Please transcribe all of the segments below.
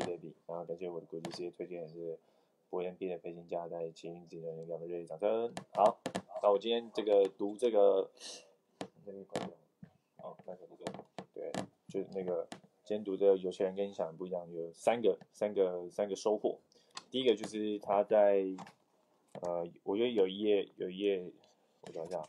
是 David，然后感谢我的国际事业推荐人是博彦 B 的飞行家，在请自己的给我们热烈掌声。好，那我今天这个读这个那个关掉，哦，那个这个对，就是那个今天读这个有钱人跟你想的不一样，有三个三个三个收获。第一个就是他在呃，我觉得有一页有一页，我找一下，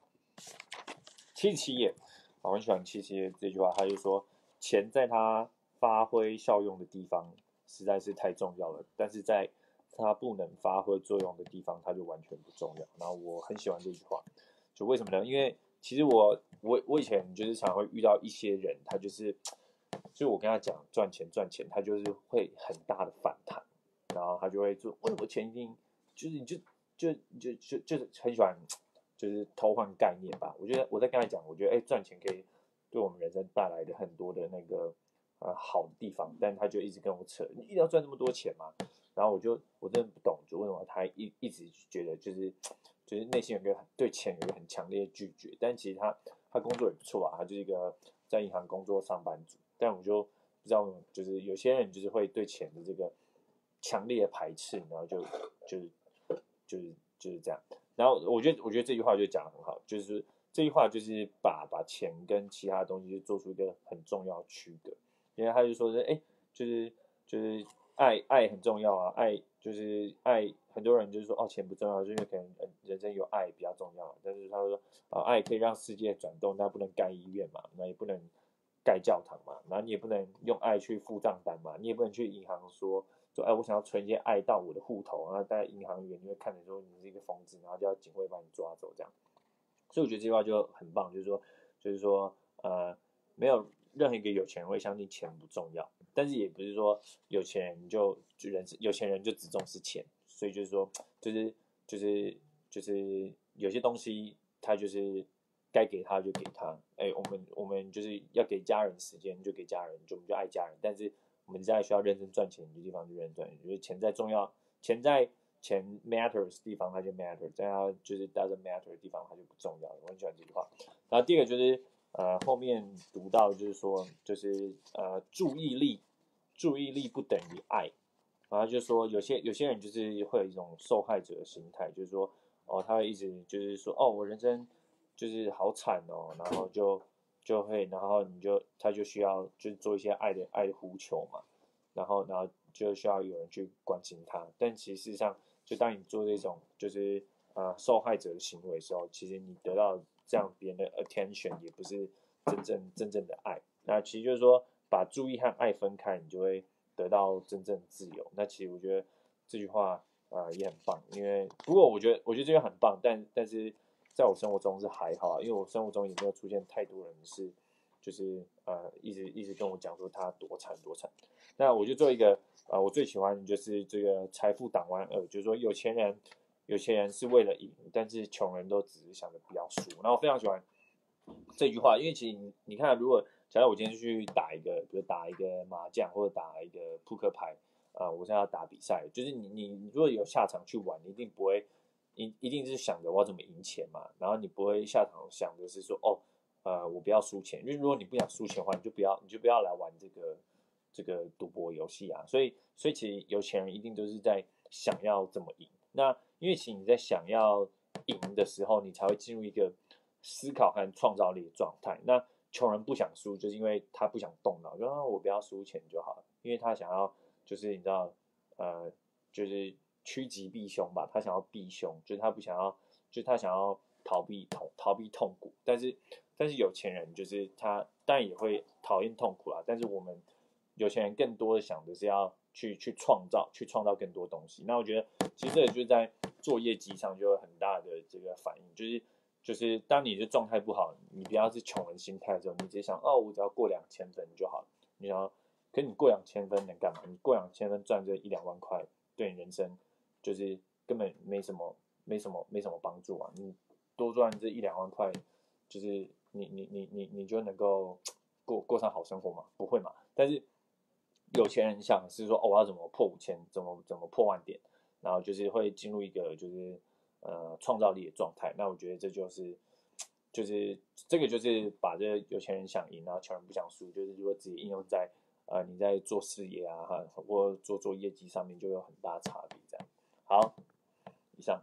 七十七页，我很喜欢七十七页这句话，他就说钱在他发挥效用的地方实在是太重要了，但是在它不能发挥作用的地方，它就完全不重要。然后我很喜欢这句话，就为什么呢？因为其实我我我以前就是常会遇到一些人，他就是就我跟他讲赚钱赚钱，他就是会很大的反弹，然后他就会说为什么钱一定就是你就就就就就是很喜欢就是偷换概念吧。我觉得我在跟他讲，我觉得哎赚钱可以对我们人生带来的很多的那个。呃，好的地方，但他就一直跟我扯，你一定要赚那么多钱吗？然后我就我真的不懂，就为什么他一一直觉得就是就是内心有个对钱有一个很强烈的拒绝。但其实他他工作也不错啊，他就是一个在银行工作上班族。但我就不知道，就是有些人就是会对钱的这个强烈的排斥，然后就就是就是就是这样。然后我觉得我觉得这句话就讲的很好，就是这句话就是把把钱跟其他东西就做出一个很重要区隔。因为他就说是，哎，就是就是爱爱很重要啊，爱就是爱，很多人就是说，哦，钱不重要，就是可能人生有爱比较重要。但是他说，啊，爱可以让世界转动，但不能盖医院嘛，那也不能盖教堂嘛，然后你也不能用爱去付账单嘛，你也不能去银行说说，哎，我想要存一些爱到我的户头，然后在银行员就会看着说你是一个疯子，然后就要警卫把你抓走这样。所以我觉得这句话就很棒，就是说，就是说，呃，没有。任何一个有钱人会相信钱不重要，但是也不是说有钱人就就人有钱人就只重视钱，所以就是说，就是就是就是有些东西他就是该给他就给他，哎，我们我们就是要给家人时间就给家人，就我们就爱家人，但是我们在需要认真赚钱的地方就认真赚钱，因为钱在重要，钱在钱 matters 地方它就 matter，在它就是 doesn't matter 的地方它就不重要。我很喜欢这句话。然后第二个就是。呃，后面读到就是说，就是呃，注意力，注意力不等于爱，然后就说有些有些人就是会有一种受害者的心态，就是说，哦，他会一直就是说，哦，我人生就是好惨哦，然后就就会，然后你就他就需要就做一些爱的爱的呼求嘛，然后然后就需要有人去关心他，但其实上，就当你做这种就是呃受害者的行为时候，其实你得到。这样别人的 attention 也不是真正真正的爱，那其实就是说把注意和爱分开，你就会得到真正自由。那其实我觉得这句话啊也很棒，因为不过我觉得我觉得这个很棒，但但是在我生活中是还好，因为我生活中也没有出现太多人是就是呃一直一直跟我讲说他多惨多惨。那我就做一个呃我最喜欢就是这个财富挡弯二，就是说有钱人。有钱人是为了赢，但是穷人都只是想着不要输。然后我非常喜欢这句话，因为其实你你看，如果假如我今天去打一个，比如打一个麻将或者打一个扑克牌，呃，我现在要打比赛，就是你你如果有下场去玩，你一定不会一一定是想着我要怎么赢钱嘛。然后你不会下场想的是说，哦，呃，我不要输钱，因为如果你不想输钱的话，你就不要你就不要来玩这个这个赌博游戏啊。所以所以其实有钱人一定都是在想要怎么赢。那因为其实你在想要赢的时候，你才会进入一个思考和创造力的状态。那穷人不想输，就是因为他不想动脑，就啊我不要输钱就好了，因为他想要就是你知道，呃，就是趋吉避凶吧，他想要避凶，就是他不想要，就是他想要逃避痛逃避痛苦。但是但是有钱人就是他当然也会讨厌痛苦啦，但是我们有钱人更多的想的是要。去去创造，去创造更多东西。那我觉得，其实这也就在做业绩上就有很大的这个反应，就是就是当你的状态不好，你不要是穷人心态的时候，你直接想哦，我只要过两千分就好了。你想要，可你过两千分能干嘛？你过两千分赚这一两万块，对你人生就是根本没什么没什么没什么帮助啊！你多赚这一两万块，就是你你你你你就能够 过过上好生活吗？不会嘛？但是。有钱人想是说，哦，我要怎么破五千，怎么怎么破万点，然后就是会进入一个就是呃创造力的状态。那我觉得这就是就是这个就是把这有钱人想赢，然后穷人不想输，就是如果自己应用在呃你在做事业啊或做做业绩上面就有很大差别这样。好，以上。